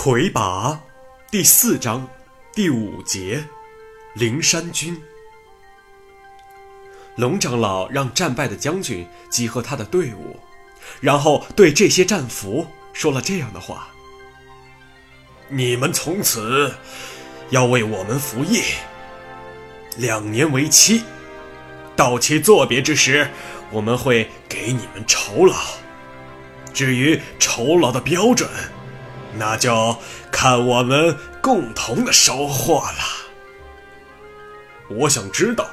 魁拔第四章第五节，灵山军。龙长老让战败的将军集合他的队伍，然后对这些战俘说了这样的话：“你们从此要为我们服役，两年为期。到期作别之时，我们会给你们酬劳。至于酬劳的标准，”那就看我们共同的收获了。我想知道，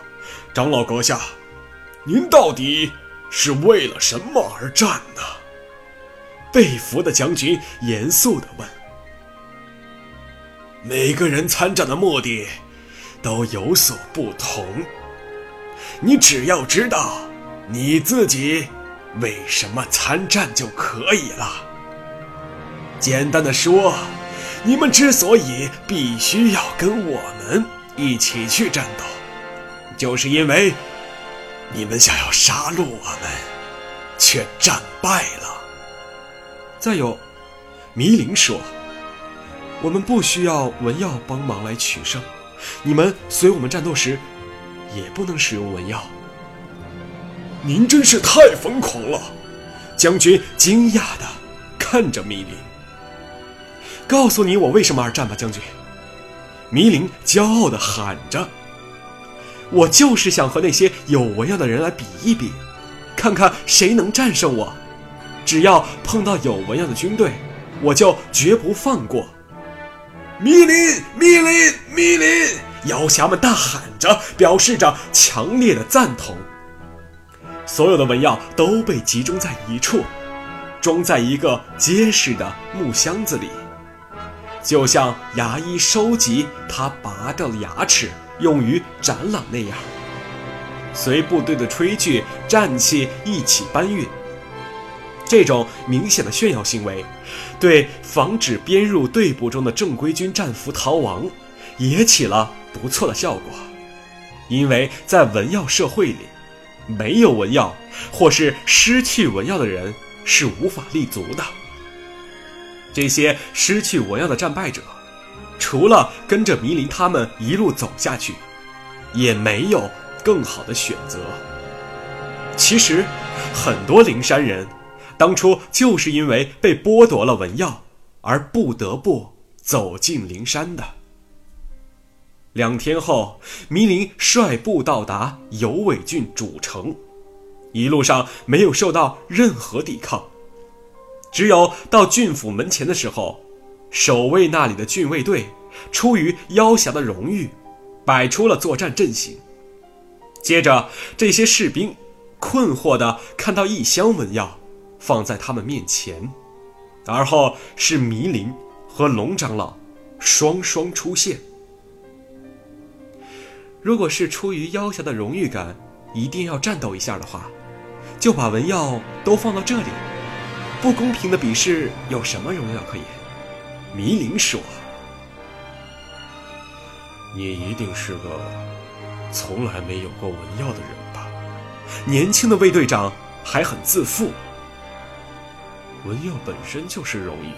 长老阁下，您到底是为了什么而战呢？被俘的将军严肃地问。每个人参战的目的都有所不同，你只要知道你自己为什么参战就可以了。简单的说，你们之所以必须要跟我们一起去战斗，就是因为你们想要杀戮我们，却战败了。再有，迷灵说，我们不需要文耀帮忙来取胜，你们随我们战斗时，也不能使用文耀。您真是太疯狂了！将军惊讶的看着迷灵。告诉你我为什么而战吧，将军！迷林骄傲地喊着：“我就是想和那些有文样的人来比一比，看看谁能战胜我。只要碰到有文样的军队，我就绝不放过。”迷林，迷林，迷林！妖侠们大喊着，表示着强烈的赞同。所有的文耀都被集中在一处，装在一个结实的木箱子里。就像牙医收集他拔掉的牙齿用于展览那样，随部队的炊具、战器一起搬运。这种明显的炫耀行为，对防止编入队部中的正规军战俘逃亡，也起了不错的效果。因为在文耀社会里，没有文耀或是失去文耀的人是无法立足的。这些失去文耀的战败者，除了跟着迷林他们一路走下去，也没有更好的选择。其实，很多灵山人当初就是因为被剥夺了文耀，而不得不走进灵山的。两天后，迷林率部到达有尾郡主城，一路上没有受到任何抵抗。只有到郡府门前的时候，守卫那里的郡卫队出于妖侠的荣誉，摆出了作战阵型。接着，这些士兵困惑地看到一箱文药放在他们面前，而后是迷林和龙长老双双出现。如果是出于妖侠的荣誉感，一定要战斗一下的话，就把文药都放到这里。不公平的比试有什么荣耀可言？迷灵说：“你一定是个从来没有过文耀的人吧？”年轻的卫队长还很自负。文耀本身就是荣誉，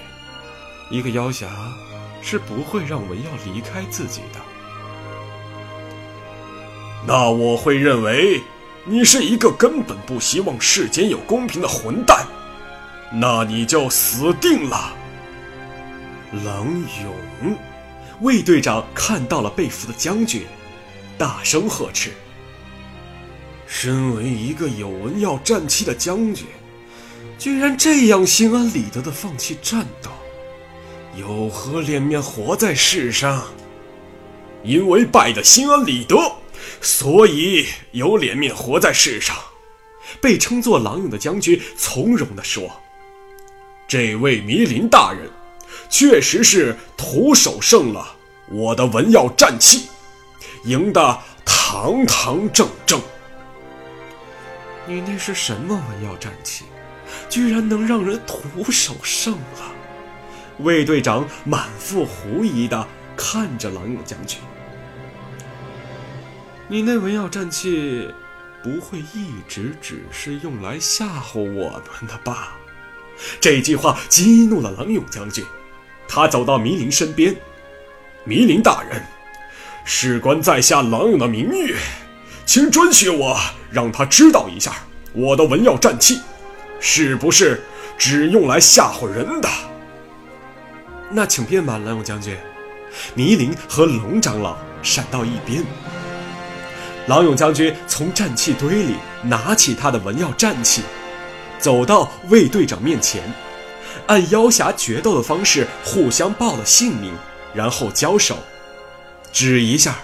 一个妖侠是不会让文耀离开自己的。那我会认为你是一个根本不希望世间有公平的混蛋。那你就死定了，冷勇！卫队长看到了被俘的将军，大声呵斥：“身为一个有文耀战气的将军，居然这样心安理得的放弃战斗，有何脸面活在世上？因为败得心安理得，所以有脸面活在世上。”被称作狼勇的将军从容地说。这位迷林大人，确实是徒手胜了我的文耀战气，赢得堂堂正正。你那是什么文耀战气，居然能让人徒手胜了？卫队长满腹狐疑的看着狼勇将军。你那文耀战气，不会一直只是用来吓唬我们的吧？这句话激怒了郎勇将军，他走到弥林身边，弥林大人，事关在下郎勇的名誉，请准许我让他知道一下，我的文耀战器，是不是只用来吓唬人的？那请便吧，郎勇将军。弥林和龙长老闪到一边。郎勇将军从战器堆里拿起他的文耀战器，走到卫队长面前，按妖侠决斗的方式互相报了姓名，然后交手。只一下，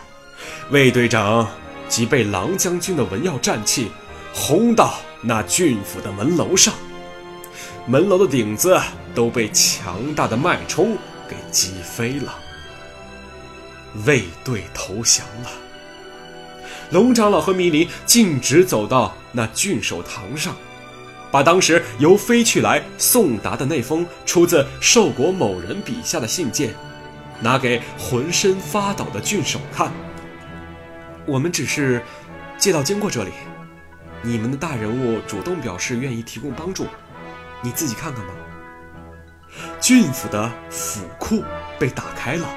卫队长即被狼将军的文耀战气轰到那郡府的门楼上，门楼的顶子都被强大的脉冲给击飞了。卫队投降了。龙长老和迷离径直走到那郡守堂上，把当时由飞去来送达的那封出自寿国某人笔下的信件，拿给浑身发抖的郡守看。我们只是借道经过这里，你们的大人物主动表示愿意提供帮助，你自己看看吧。郡府的府库被打开了。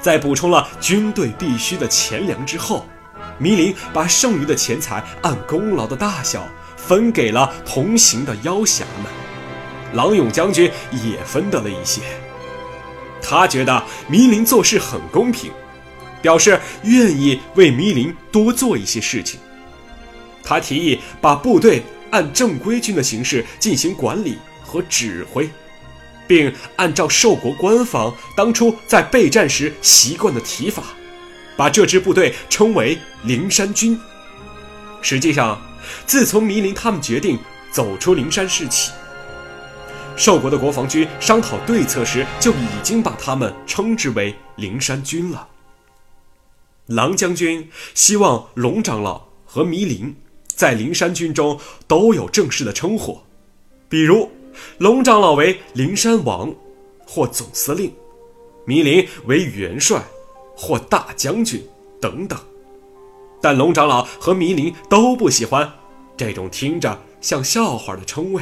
在补充了军队必需的钱粮之后，弥林把剩余的钱财按功劳的大小分给了同行的妖侠们。郎勇将军也分得了一些。他觉得弥林做事很公平，表示愿意为弥林多做一些事情。他提议把部队按正规军的形式进行管理和指挥。并按照寿国官方当初在备战时习惯的提法，把这支部队称为灵山军。实际上，自从弥林他们决定走出灵山市起，寿国的国防军商讨对策时就已经把他们称之为灵山军了。狼将军希望龙长老和弥林在灵山军中都有正式的称呼，比如。龙长老为灵山王，或总司令；弥林为元帅，或大将军等等。但龙长老和迷林都不喜欢这种听着像笑话的称谓。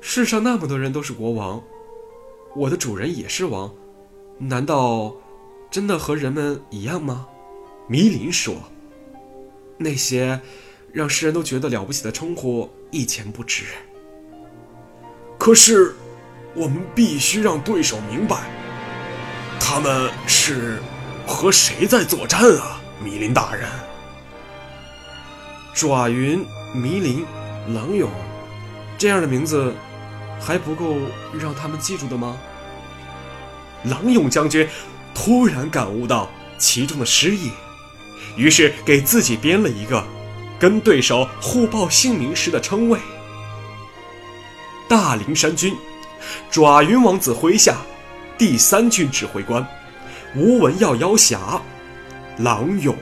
世上那么多人都是国王，我的主人也是王，难道真的和人们一样吗？迷林说：“那些让世人都觉得了不起的称呼，一钱不值。”可是，我们必须让对手明白，他们是和谁在作战啊，弥林大人。爪云、迷林、狼勇，这样的名字还不够让他们记住的吗？狼勇将军突然感悟到其中的诗意，于是给自己编了一个跟对手互报姓名时的称谓。大灵山君，爪云王子麾下第三军指挥官，吴文耀妖侠，郎勇。